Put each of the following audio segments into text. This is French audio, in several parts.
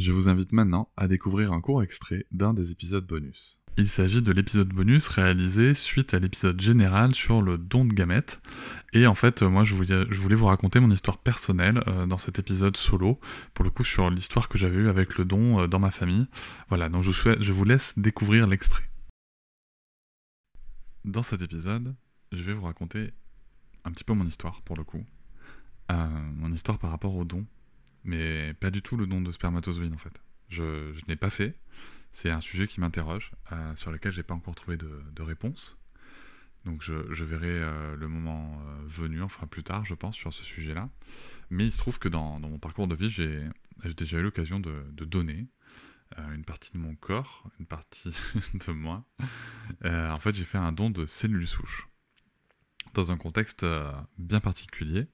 Je vous invite maintenant à découvrir un court extrait d'un des épisodes bonus. Il s'agit de l'épisode bonus réalisé suite à l'épisode général sur le don de gamètes. Et en fait, moi, je voulais, vous raconter mon histoire personnelle euh, dans cet épisode solo, pour le coup sur l'histoire que j'avais eue avec le don euh, dans ma famille. Voilà, donc je, vous laisse découvrir l'extrait. Dans cet épisode, je vais vous raconter un petit peu mon histoire, pour le coup. Euh, mon histoire par rapport au don, mais pas du tout le don de spermatozoïdes en fait. Je, je n'ai pas fait, c'est un sujet qui m'interroge, euh, sur lequel j'ai pas encore trouvé de, réponse. Donc je, verrai euh, le moment euh, venu, enfin plus tard, je pense, sur ce sujet-là. Mais il se trouve que dans, mon parcours de vie, j'ai déjà eu l'occasion de, donner une partie de mon corps, une partie de moi. en fait, j'ai fait un don de cellules souches. Dans un contexte bien particulier.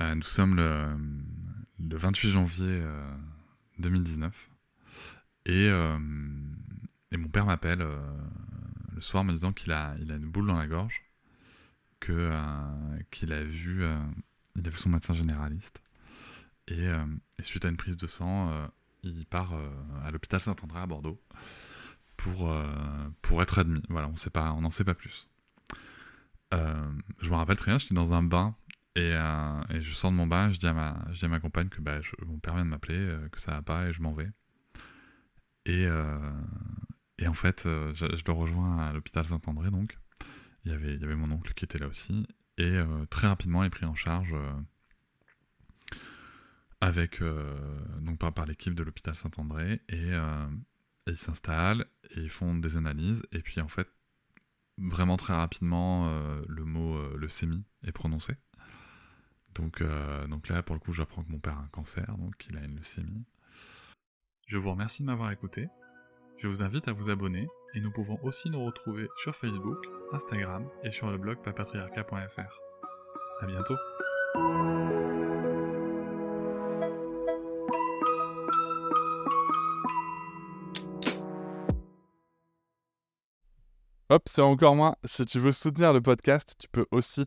nous sommes le, le 28 janvier 2019. Euh, et, mon père m'appelle euh, le soir me disant qu'il a, il a une boule dans la gorge, que, euh, qu'il a vu, il a vu son médecin généraliste. Et, suite à une prise de sang, il part à l'hôpital Saint-André à Bordeaux pour, pour être admis. Voilà, on n'en sait pas plus. je me rappelle très bien, j'étais dans un bain et, je sors de mon bain, je dis à ma, je compagne que bah, mon père vient de m'appeler, que ça va pas et je m'en vais. Et, euh, en fait, euh, je, le rejoins à l'hôpital Saint-André, donc. Il y, avait, mon oncle qui était là aussi. Et euh, très rapidement, il est pris en charge avec, donc par, par l'équipe de l'hôpital Saint-André. Et, et ils s'installent et ils font des analyses. Et puis, en fait, vraiment très rapidement, le mot leucémie est prononcé. Donc, donc là, pour le coup, j'apprends que mon père a un cancer, donc il a une leucémie. Je vous remercie de m'avoir écouté. Je vous invite à vous abonner et nous pouvons aussi nous retrouver sur Facebook, Instagram et sur le blog papatriarca.fr. A bientôt Hop, c'est encore moins. Si tu veux soutenir le podcast, tu peux aussi